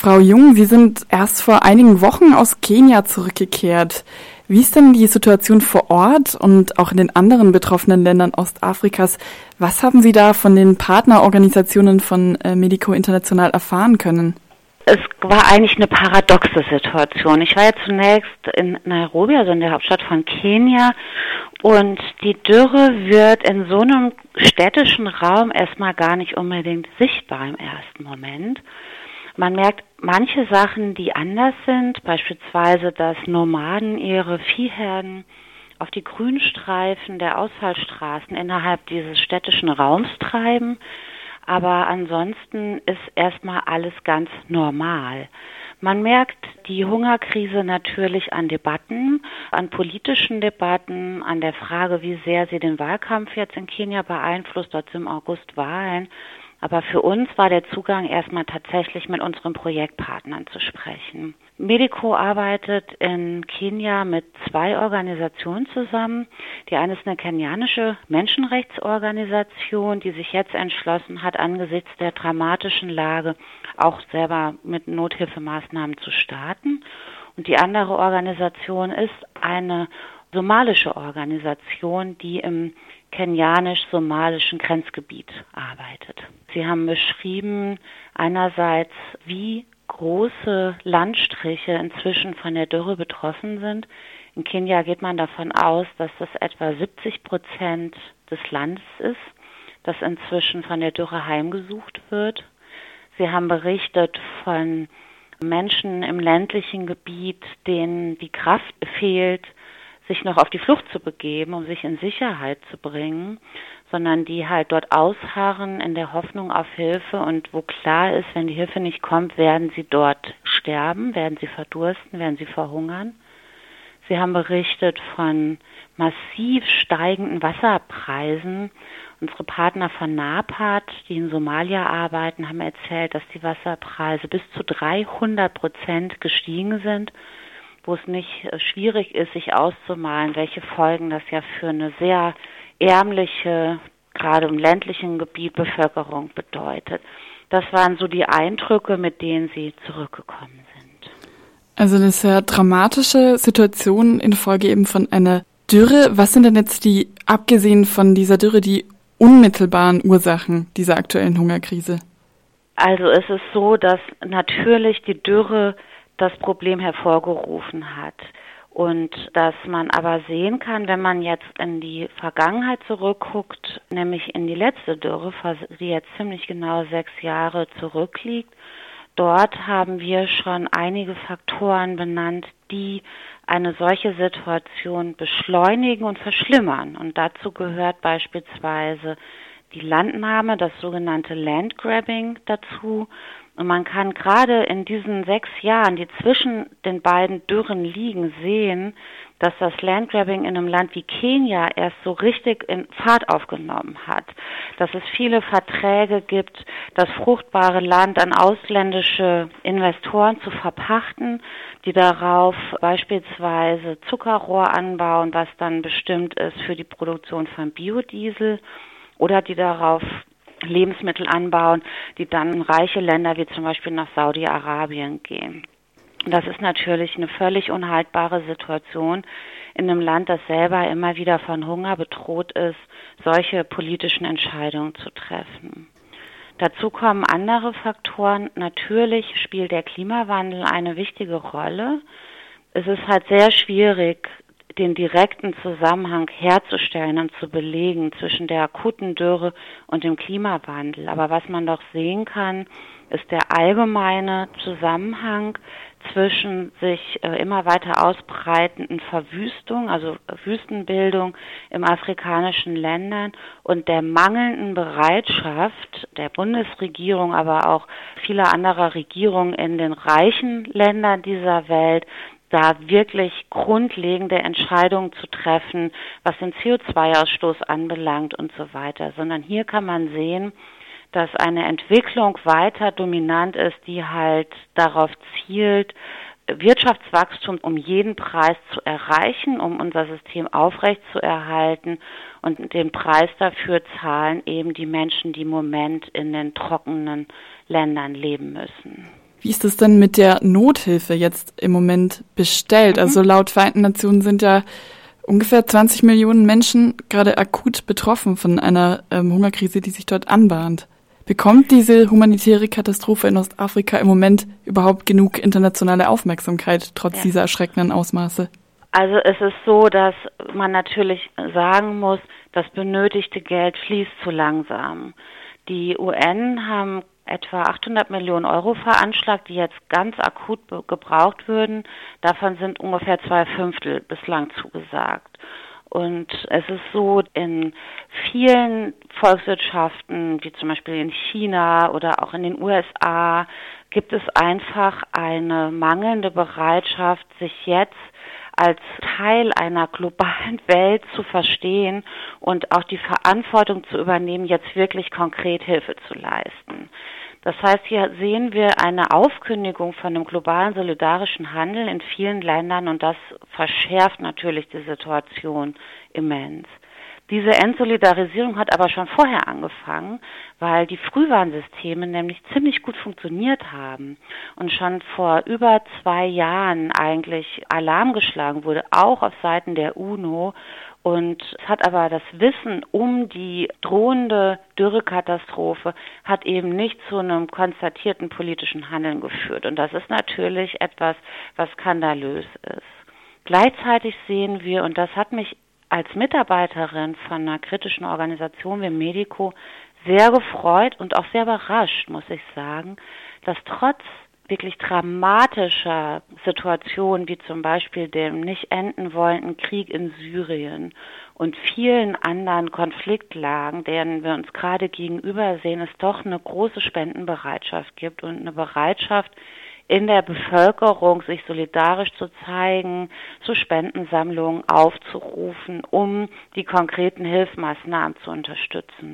Frau Jung, Sie sind erst vor einigen Wochen aus Kenia zurückgekehrt. Wie ist denn die Situation vor Ort und auch in den anderen betroffenen Ländern Ostafrikas? Was haben Sie da von den Partnerorganisationen von äh, Medico International erfahren können? Es war eigentlich eine paradoxe Situation. Ich war ja zunächst in Nairobi, also in der Hauptstadt von Kenia, und die Dürre wird in so einem städtischen Raum erstmal gar nicht unbedingt sichtbar im ersten Moment. Man merkt manche Sachen, die anders sind, beispielsweise, dass Nomaden ihre Viehherden auf die Grünstreifen der Ausfallstraßen innerhalb dieses städtischen Raums treiben. Aber ansonsten ist erstmal alles ganz normal. Man merkt die Hungerkrise natürlich an Debatten, an politischen Debatten, an der Frage, wie sehr sie den Wahlkampf jetzt in Kenia beeinflusst. Dort im August Wahlen. Aber für uns war der Zugang erstmal tatsächlich mit unseren Projektpartnern zu sprechen. Medico arbeitet in Kenia mit zwei Organisationen zusammen. Die eine ist eine kenianische Menschenrechtsorganisation, die sich jetzt entschlossen hat, angesichts der dramatischen Lage auch selber mit Nothilfemaßnahmen zu starten. Und die andere Organisation ist eine somalische Organisation, die im kenianisch-somalischen Grenzgebiet arbeitet. Sie haben beschrieben einerseits, wie große Landstriche inzwischen von der Dürre betroffen sind. In Kenia geht man davon aus, dass das etwa 70 Prozent des Landes ist, das inzwischen von der Dürre heimgesucht wird. Sie haben berichtet von Menschen im ländlichen Gebiet, denen die Kraft fehlt, sich noch auf die Flucht zu begeben, um sich in Sicherheit zu bringen, sondern die halt dort ausharren in der Hoffnung auf Hilfe und wo klar ist, wenn die Hilfe nicht kommt, werden sie dort sterben, werden sie verdursten, werden sie verhungern. Sie haben berichtet von massiv steigenden Wasserpreisen. Unsere Partner von NAPAD, die in Somalia arbeiten, haben erzählt, dass die Wasserpreise bis zu 300 Prozent gestiegen sind wo es nicht äh, schwierig ist, sich auszumalen, welche Folgen das ja für eine sehr ärmliche, gerade im ländlichen Gebiet Bevölkerung bedeutet. Das waren so die Eindrücke, mit denen sie zurückgekommen sind. Also eine sehr dramatische Situation infolge eben von einer Dürre. Was sind denn jetzt die, abgesehen von dieser Dürre, die unmittelbaren Ursachen dieser aktuellen Hungerkrise? Also es ist so, dass natürlich die Dürre das Problem hervorgerufen hat. Und dass man aber sehen kann, wenn man jetzt in die Vergangenheit zurückguckt, nämlich in die letzte Dürre, die jetzt ziemlich genau sechs Jahre zurückliegt, dort haben wir schon einige Faktoren benannt, die eine solche Situation beschleunigen und verschlimmern. Und dazu gehört beispielsweise die Landnahme, das sogenannte Landgrabbing dazu. Und man kann gerade in diesen sechs Jahren, die zwischen den beiden Dürren liegen, sehen, dass das Landgrabbing in einem Land wie Kenia erst so richtig in Fahrt aufgenommen hat. Dass es viele Verträge gibt, das fruchtbare Land an ausländische Investoren zu verpachten, die darauf beispielsweise Zuckerrohr anbauen, was dann bestimmt ist für die Produktion von Biodiesel oder die darauf Lebensmittel anbauen, die dann in reiche Länder wie zum Beispiel nach Saudi-Arabien gehen. Das ist natürlich eine völlig unhaltbare Situation in einem Land, das selber immer wieder von Hunger bedroht ist, solche politischen Entscheidungen zu treffen. Dazu kommen andere Faktoren. Natürlich spielt der Klimawandel eine wichtige Rolle. Es ist halt sehr schwierig, den direkten Zusammenhang herzustellen und zu belegen zwischen der akuten Dürre und dem Klimawandel. Aber was man doch sehen kann, ist der allgemeine Zusammenhang zwischen sich äh, immer weiter ausbreitenden Verwüstung, also Wüstenbildung im afrikanischen Ländern und der mangelnden Bereitschaft der Bundesregierung, aber auch vieler anderer Regierungen in den reichen Ländern dieser Welt, da wirklich grundlegende Entscheidungen zu treffen, was den CO2-Ausstoß anbelangt und so weiter, sondern hier kann man sehen, dass eine Entwicklung weiter dominant ist, die halt darauf zielt, Wirtschaftswachstum um jeden Preis zu erreichen, um unser System aufrechtzuerhalten und den Preis dafür zahlen eben die Menschen, die im Moment in den trockenen Ländern leben müssen. Wie ist es denn mit der Nothilfe jetzt im Moment bestellt? Mhm. Also laut Vereinten Nationen sind ja ungefähr 20 Millionen Menschen gerade akut betroffen von einer ähm, Hungerkrise, die sich dort anbahnt. Bekommt diese humanitäre Katastrophe in Ostafrika im Moment überhaupt genug internationale Aufmerksamkeit, trotz ja. dieser erschreckenden Ausmaße? Also es ist so, dass man natürlich sagen muss, das benötigte Geld fließt zu langsam. Die UN haben etwa 800 Millionen Euro veranschlagt, die jetzt ganz akut gebraucht würden. Davon sind ungefähr zwei Fünftel bislang zugesagt. Und es ist so, in vielen Volkswirtschaften, wie zum Beispiel in China oder auch in den USA, gibt es einfach eine mangelnde Bereitschaft, sich jetzt als Teil einer globalen Welt zu verstehen und auch die Verantwortung zu übernehmen, jetzt wirklich konkret Hilfe zu leisten. Das heißt, hier sehen wir eine Aufkündigung von einem globalen solidarischen Handel in vielen Ländern und das verschärft natürlich die Situation immens. Diese Entsolidarisierung hat aber schon vorher angefangen, weil die Frühwarnsysteme nämlich ziemlich gut funktioniert haben und schon vor über zwei Jahren eigentlich Alarm geschlagen wurde, auch auf Seiten der UNO. Und es hat aber das Wissen um die drohende Dürrekatastrophe hat eben nicht zu einem konstatierten politischen Handeln geführt. Und das ist natürlich etwas, was skandalös ist. Gleichzeitig sehen wir, und das hat mich als Mitarbeiterin von einer kritischen Organisation wie Medico sehr gefreut und auch sehr überrascht, muss ich sagen, dass trotz wirklich dramatischer Situationen wie zum Beispiel dem nicht enden wollenden Krieg in Syrien und vielen anderen Konfliktlagen, denen wir uns gerade gegenüber sehen, es doch eine große Spendenbereitschaft gibt und eine Bereitschaft, in der Bevölkerung sich solidarisch zu zeigen, zu Spendensammlungen aufzurufen, um die konkreten Hilfsmaßnahmen zu unterstützen.